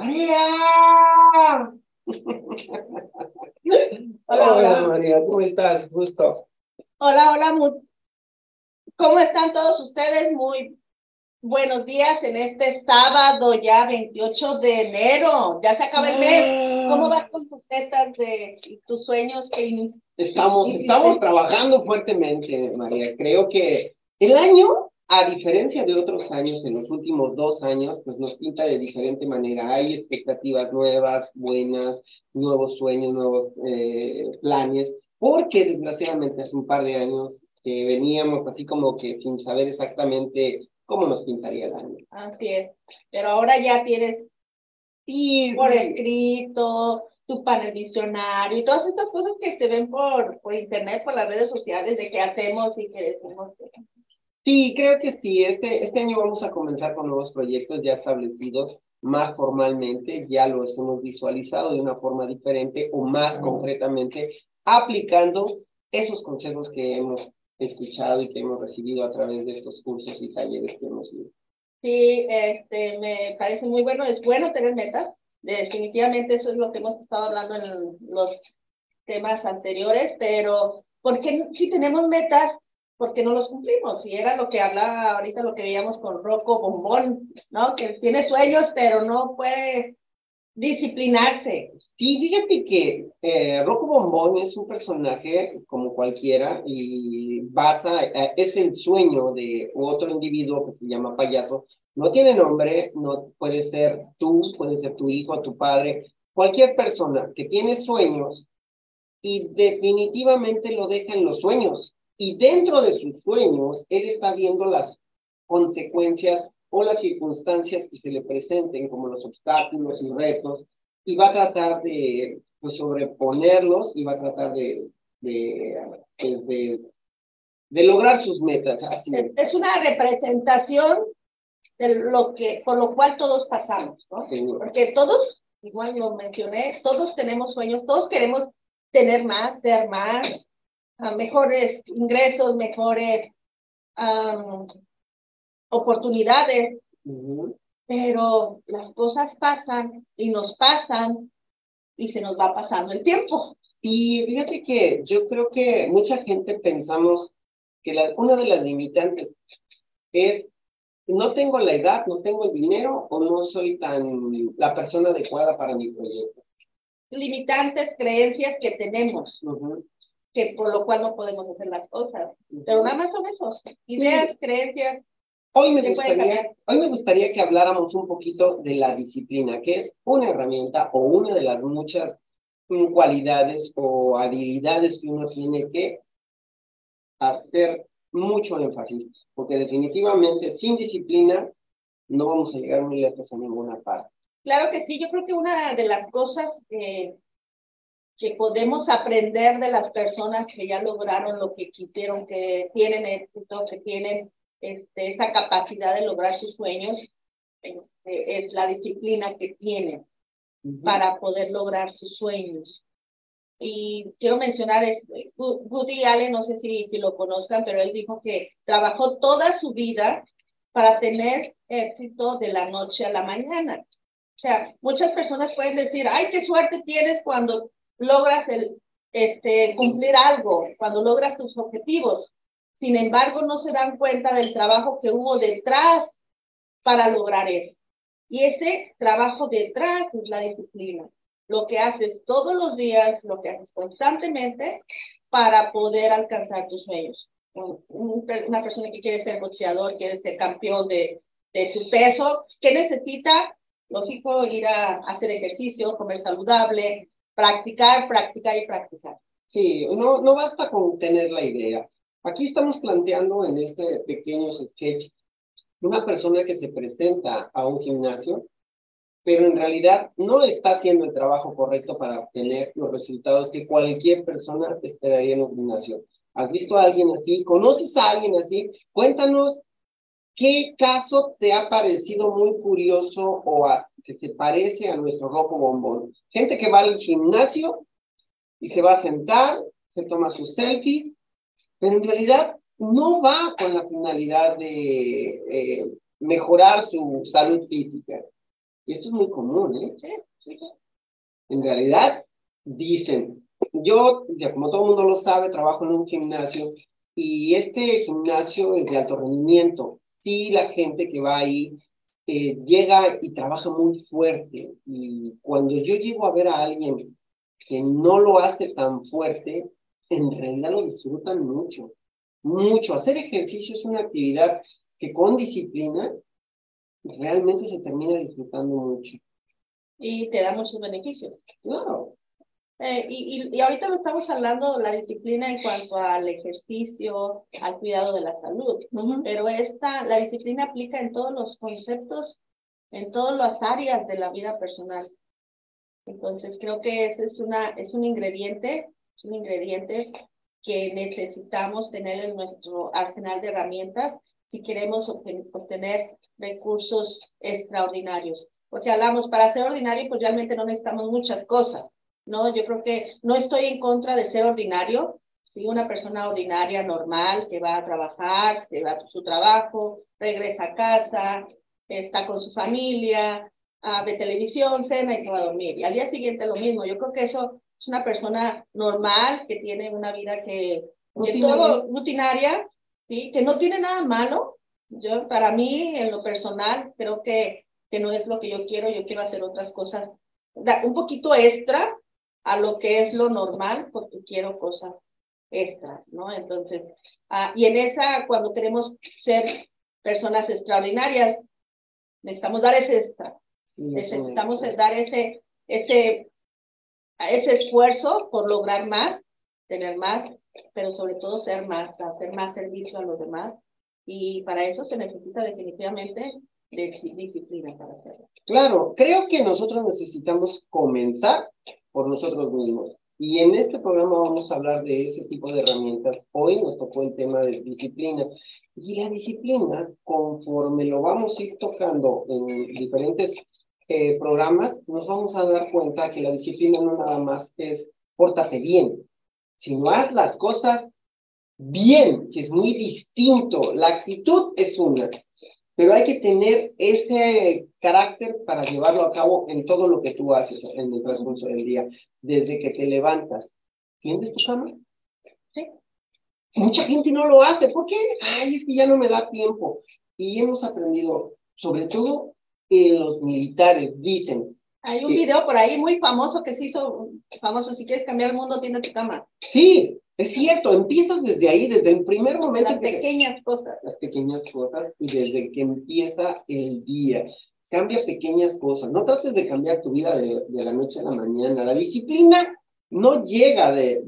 María. hola, hola, María, ¿cómo estás? Justo. Hola, hola, ¿cómo están todos ustedes? Muy buenos días en este sábado ya 28 de enero. Ya se acaba el mes. ¿Cómo vas con tus metas de tus sueños que Estamos, estamos trabajando fuertemente, María. Creo que el año a diferencia de otros años, en los últimos dos años, pues nos pinta de diferente manera. Hay expectativas nuevas, buenas, nuevos sueños, nuevos eh, planes, porque desgraciadamente hace un par de años que veníamos así como que sin saber exactamente cómo nos pintaría el año. Así es, pero ahora ya tienes sí, por escrito, tu panel visionario y todas estas cosas que se ven por, por internet, por las redes sociales, de qué hacemos y qué decimos. Sí, creo que sí. Este, este año vamos a comenzar con nuevos proyectos ya establecidos más formalmente, ya los hemos visualizado de una forma diferente o más concretamente, aplicando esos consejos que hemos escuchado y que hemos recibido a través de estos cursos y talleres que hemos ido. Sí, este, me parece muy bueno. Es bueno tener metas. Definitivamente eso es lo que hemos estado hablando en los temas anteriores, pero ¿por qué si tenemos metas porque no los cumplimos. Y era lo que hablaba ahorita, lo que veíamos con Rocco Bombón, ¿no? Que tiene sueños, pero no puede disciplinarse. Sí, fíjate que eh, Rocco Bombón es un personaje como cualquiera y basa, eh, es el sueño de otro individuo que se llama payaso. No tiene nombre, no puede ser tú, puede ser tu hijo, tu padre, cualquier persona que tiene sueños y definitivamente lo deja en los sueños y dentro de sus sueños, él está viendo las consecuencias o las circunstancias que se le presenten, como los obstáculos y retos, y va a tratar de pues, sobreponerlos y va a tratar de, de, de, de lograr sus metas. Así. Es una representación de lo que, por lo cual todos pasamos, ¿no? Porque todos, igual lo mencioné, todos tenemos sueños, todos queremos tener más, ser más, mejores ingresos, mejores oportunidades, pero las cosas pasan y nos pasan y se nos va pasando el tiempo. Y fíjate que yo creo que mucha gente pensamos que la, una de las limitantes es no tengo la edad, no tengo el dinero o no soy tan la persona adecuada para mi proyecto. Limitantes creencias que tenemos que por lo cual no podemos hacer las cosas. Pero nada más son esos, ideas, creencias. Hoy me, gustaría, hoy me gustaría que habláramos un poquito de la disciplina, que es una herramienta o una de las muchas mm, cualidades o habilidades que uno tiene que hacer mucho énfasis, porque definitivamente sin disciplina no vamos a llegar muy lejos a ninguna parte. Claro que sí, yo creo que una de las cosas que que podemos aprender de las personas que ya lograron lo que quisieron, que tienen éxito, que tienen este, esa capacidad de lograr sus sueños, este, es la disciplina que tienen para poder lograr sus sueños. Y quiero mencionar, este, Woody Allen, no sé si, si lo conozcan, pero él dijo que trabajó toda su vida para tener éxito de la noche a la mañana. O sea, muchas personas pueden decir, ay, qué suerte tienes cuando logras este, cumplir algo, cuando logras tus objetivos. Sin embargo, no se dan cuenta del trabajo que hubo detrás para lograr eso. Y ese trabajo detrás es la disciplina. Lo que haces todos los días, lo que haces constantemente para poder alcanzar tus sueños. Una persona que quiere ser boxeador, quiere ser campeón de, de su peso, ¿qué necesita? Lógico, ir a hacer ejercicio, comer saludable, Practicar, practicar y practicar. Sí, no, no basta con tener la idea. Aquí estamos planteando en este pequeño sketch una persona que se presenta a un gimnasio, pero en realidad no está haciendo el trabajo correcto para obtener los resultados que cualquier persona esperaría en un gimnasio. ¿Has visto a alguien así? ¿Conoces a alguien así? Cuéntanos qué caso te ha parecido muy curioso o a, que se parece a nuestro rojo bombón. Gente que va al gimnasio y se va a sentar, se toma su selfie, pero en realidad no va con la finalidad de eh, mejorar su salud física. Y esto es muy común, ¿eh? Sí, sí, sí. En realidad, dicen, yo, ya como todo el mundo lo sabe, trabajo en un gimnasio y este gimnasio es de alto rendimiento. Sí, la gente que va ahí eh, llega y trabaja muy fuerte y cuando yo llego a ver a alguien que no lo hace tan fuerte, en realidad lo disfrutan mucho, mucho. Hacer ejercicio es una actividad que con disciplina realmente se termina disfrutando mucho. Y te da muchos beneficios. Claro. Eh, y, y, ahorita lo estamos hablando la disciplina en cuanto al ejercicio, al cuidado de la salud, pero esta, la disciplina aplica en todos los conceptos, en todas las áreas de la vida personal. Entonces creo que ese es, una, es un ingrediente, es un ingrediente que necesitamos tener en nuestro arsenal de herramientas si queremos obtener recursos extraordinarios. Porque hablamos, para ser ordinario, pues realmente no necesitamos muchas cosas ¿no? Yo creo que no estoy en contra de ser ordinario, ¿sí? Una persona ordinaria, normal, que va a trabajar, que va a su trabajo, regresa a casa, está con su familia, ah, ve televisión, cena y se va a dormir. Y al día siguiente lo mismo. Yo creo que eso es una persona normal que tiene una vida que, que todo rutinaria, ¿sí? Que no tiene nada malo. Yo, para mí, en lo personal, creo que, que no es lo que yo quiero. Yo quiero hacer otras cosas, un poquito extra, a lo que es lo normal porque quiero cosas extras, ¿no? Entonces, ah, y en esa, cuando queremos ser personas extraordinarias, necesitamos dar ese extra, necesitamos dar ese, ese, ese esfuerzo por lograr más, tener más, pero sobre todo ser más, hacer más servicio a los demás. Y para eso se necesita definitivamente de disciplina para hacerlo. Claro, creo que nosotros necesitamos comenzar por nosotros mismos. Y en este programa vamos a hablar de ese tipo de herramientas. Hoy nos tocó el tema de disciplina. Y la disciplina, conforme lo vamos a ir tocando en diferentes eh, programas, nos vamos a dar cuenta que la disciplina no nada más es pórtate bien, sino haz las cosas bien, que es muy distinto. La actitud es una, pero hay que tener ese carácter para llevarlo a cabo en todo lo que tú haces en el transcurso del día, desde que te levantas. ¿Tiendes tu cama? Sí. Mucha gente no lo hace. ¿Por qué? Ay, es que ya no me da tiempo. Y hemos aprendido, sobre todo en los militares, dicen. Hay un video por ahí muy famoso que se hizo famoso. Si quieres cambiar el mundo, tiene tu cama. Sí, es cierto, empiezas desde ahí, desde el primer momento. Las pequeñas cosas. Las pequeñas cosas y desde que empieza el día. Cambia pequeñas cosas. No trates de cambiar tu vida de, la noche a la mañana. La disciplina no llega de,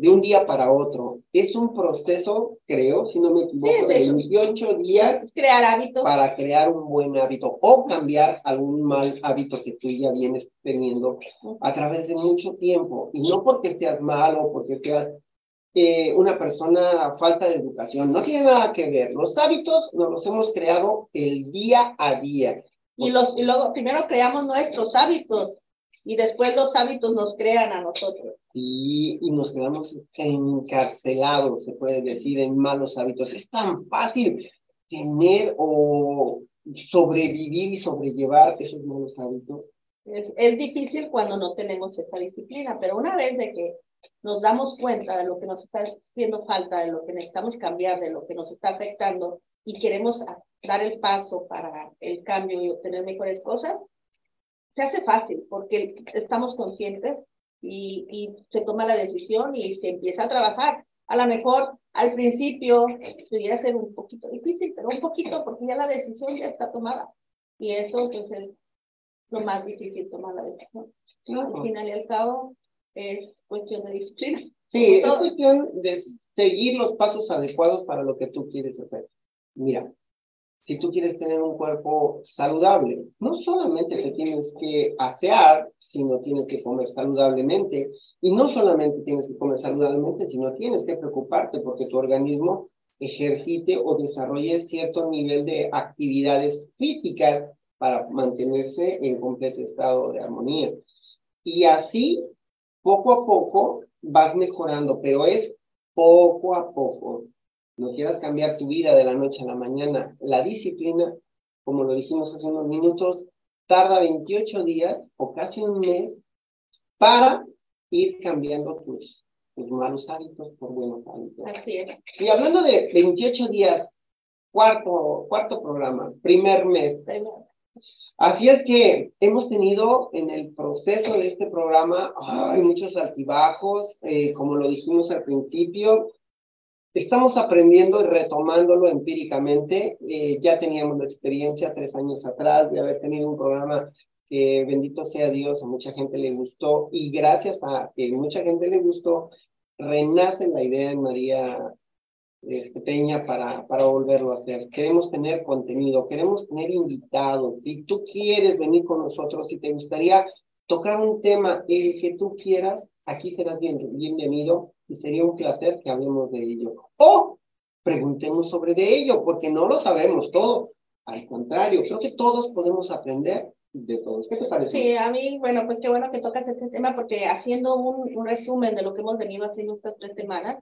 de, un día para otro. Es un proceso, creo, si no me equivoco, de 28 días. Crear hábitos. Para crear un buen hábito o cambiar algún mal hábito que tú ya vienes teniendo a través de mucho tiempo. Y no porque seas malo, porque seas una persona falta de educación. No tiene nada que ver. Los hábitos nos los hemos creado el día a día. Y, los, y luego primero creamos nuestros hábitos y después los hábitos nos crean a nosotros. Y, y nos quedamos encarcelados, se puede decir, en malos hábitos. Es tan fácil tener o sobrevivir y sobrellevar esos malos hábitos. Es, es difícil cuando no tenemos esa disciplina, pero una vez de que nos damos cuenta de lo que nos está haciendo falta, de lo que necesitamos cambiar, de lo que nos está afectando y queremos dar el paso para el cambio y obtener mejores cosas, se hace fácil porque estamos conscientes y, y se toma la decisión y se empieza a trabajar. A lo mejor al principio pudiera ser un poquito difícil, pero un poquito porque ya la decisión ya está tomada. Y eso entonces es lo más difícil, tomar la decisión. Al final y al cabo, es cuestión de disciplina. Sí, es cuestión de seguir los pasos adecuados para lo que tú quieres hacer. Mira, si tú quieres tener un cuerpo saludable, no solamente te tienes que asear, sino tienes que comer saludablemente. Y no solamente tienes que comer saludablemente, sino tienes que preocuparte porque tu organismo ejercite o desarrolle cierto nivel de actividades físicas para mantenerse en completo estado de armonía. Y así poco a poco vas mejorando, pero es poco a poco. No quieras cambiar tu vida de la noche a la mañana. La disciplina, como lo dijimos hace unos minutos, tarda 28 días o casi un mes para ir cambiando tus, tus malos hábitos por buenos hábitos. Así es. Y hablando de 28 días, cuarto, cuarto programa, primer mes. Así es que hemos tenido en el proceso de este programa muchos altibajos, eh, como lo dijimos al principio, estamos aprendiendo y retomándolo empíricamente. Eh, ya teníamos la experiencia tres años atrás de haber tenido un programa que bendito sea Dios, a mucha gente le gustó y gracias a que mucha gente le gustó, renace la idea en María este, Peña para, para volverlo a hacer. Queremos tener contenido, queremos tener invitados. Si tú quieres venir con nosotros, si te gustaría tocar un tema el que tú quieras, aquí serás bien, bienvenido y sería un placer que hablemos de ello. O preguntemos sobre de ello, porque no lo sabemos todo. Al contrario, creo que todos podemos aprender de todos. ¿Qué te parece? Sí, a mí, bueno, pues qué bueno que tocas este tema, porque haciendo un, un resumen de lo que hemos venido haciendo estas tres semanas,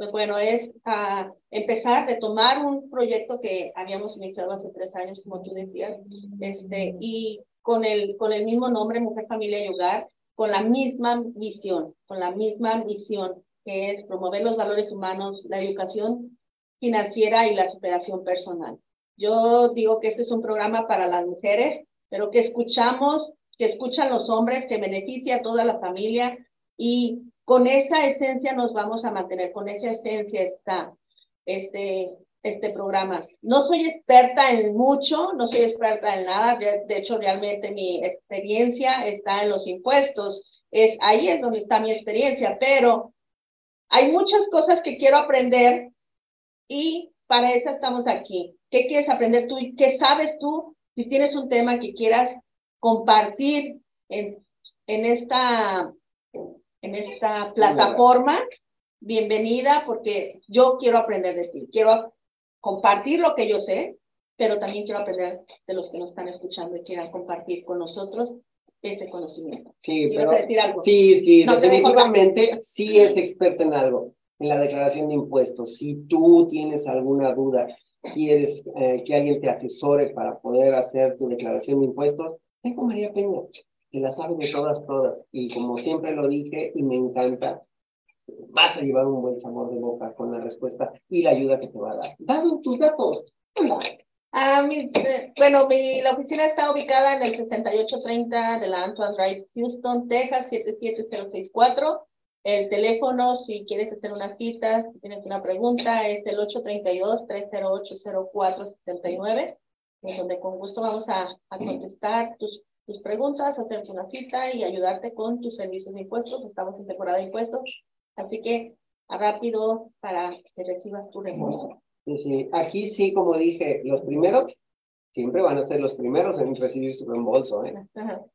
pues bueno, es a empezar, retomar un proyecto que habíamos iniciado hace tres años, como tú decías, este, y con el, con el mismo nombre, Mujer, Familia y Hogar, con la misma visión, con la misma misión, que es promover los valores humanos, la educación financiera y la superación personal. Yo digo que este es un programa para las mujeres, pero que escuchamos, que escuchan los hombres, que beneficia a toda la familia y con esa esencia nos vamos a mantener, con esa esencia está este, este programa. No soy experta en mucho, no soy experta en nada, de, hecho realmente mi experiencia está en los impuestos, es ahí es donde está mi experiencia, pero hay muchas cosas que quiero aprender y para eso estamos aquí. ¿Qué quieres aprender tú y qué sabes tú si tienes un tema que quieras compartir en, en esta en esta plataforma. Bienvenida porque yo quiero aprender de ti, quiero compartir lo que yo sé, pero también quiero aprender de los que nos están escuchando y quieran compartir con nosotros ese conocimiento. Sí, pero, decir algo? sí, sí, definitivamente sí es experta en algo, en la declaración de impuestos. Si tú tienes alguna duda, quieres eh, que alguien te asesore para poder hacer tu declaración de impuestos, tengo María Peña que la saben de todas, todas. Y como siempre lo dije y me encanta, vas a llevar un buen sabor de boca con la respuesta y la ayuda que te va a dar. Dame tus datos. Ah, mi, bueno, mi, la oficina está ubicada en el 6830 de la Antoine Drive, Houston, Texas, 77064. El teléfono, si quieres hacer una cita, si tienes una pregunta, es el 832-308-0469, en donde con gusto vamos a, a contestar tus tus preguntas, hacerte una cita y ayudarte con tus servicios de impuestos. Estamos en temporada de impuestos, así que rápido para que recibas tu reembolso. Sí, sí. Aquí sí, como dije, los primeros siempre van a ser los primeros en recibir su reembolso. ¿eh?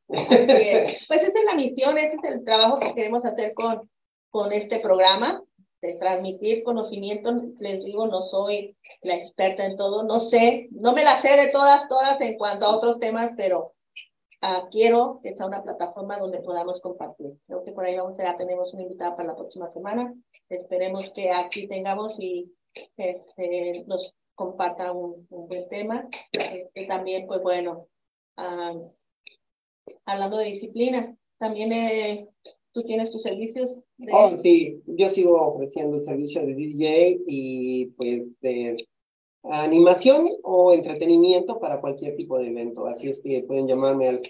Pues esa es la misión, ese es el trabajo que queremos hacer con, con este programa, de transmitir conocimiento. Les digo, no soy la experta en todo, no sé, no me la sé de todas, todas en cuanto a otros temas, pero Ah, quiero que sea una plataforma donde podamos compartir. Creo que por ahí vamos a tenemos una invitada para la próxima semana. Esperemos que aquí tengamos y este, nos comparta un, buen tema. Este, también, pues bueno, ah, hablando de disciplina, también eh, tú tienes tus servicios. Oh, sí, yo sigo ofreciendo el servicio de DJ y pues de animación o entretenimiento para cualquier tipo de evento. Así es que pueden llamarme al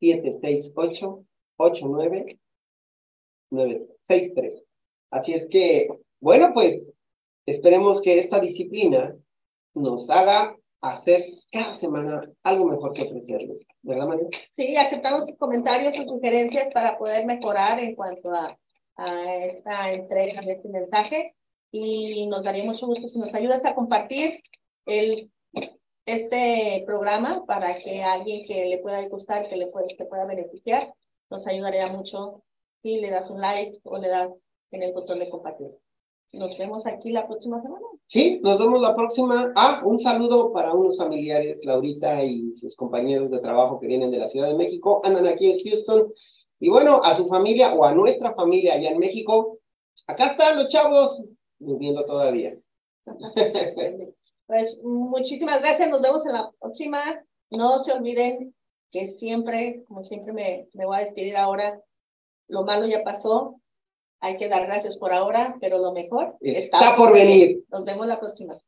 832-768-8963. Así es que, bueno, pues esperemos que esta disciplina nos haga hacer cada semana algo mejor que ofrecerles. ¿Verdad, María? Sí, aceptamos comentarios o sugerencias para poder mejorar en cuanto a, a esta entrega de este mensaje y nos daría mucho gusto si nos ayudas a compartir el, este programa para que alguien que le pueda gustar, que le pueda, que pueda beneficiar, nos ayudaría mucho si le das un like o le das en el botón de compartir. Nos vemos aquí la próxima semana. Sí, nos vemos la próxima. Ah, un saludo para unos familiares, Laurita y sus compañeros de trabajo que vienen de la Ciudad de México, andan aquí en Houston. Y bueno, a su familia o a nuestra familia allá en México, acá están los chavos, durmiendo todavía. Pues muchísimas gracias, nos vemos en la próxima no se olviden que siempre, como siempre me, me voy a despedir ahora, lo malo ya pasó, hay que dar gracias por ahora, pero lo mejor está, por venir. Nos vemos la próxima.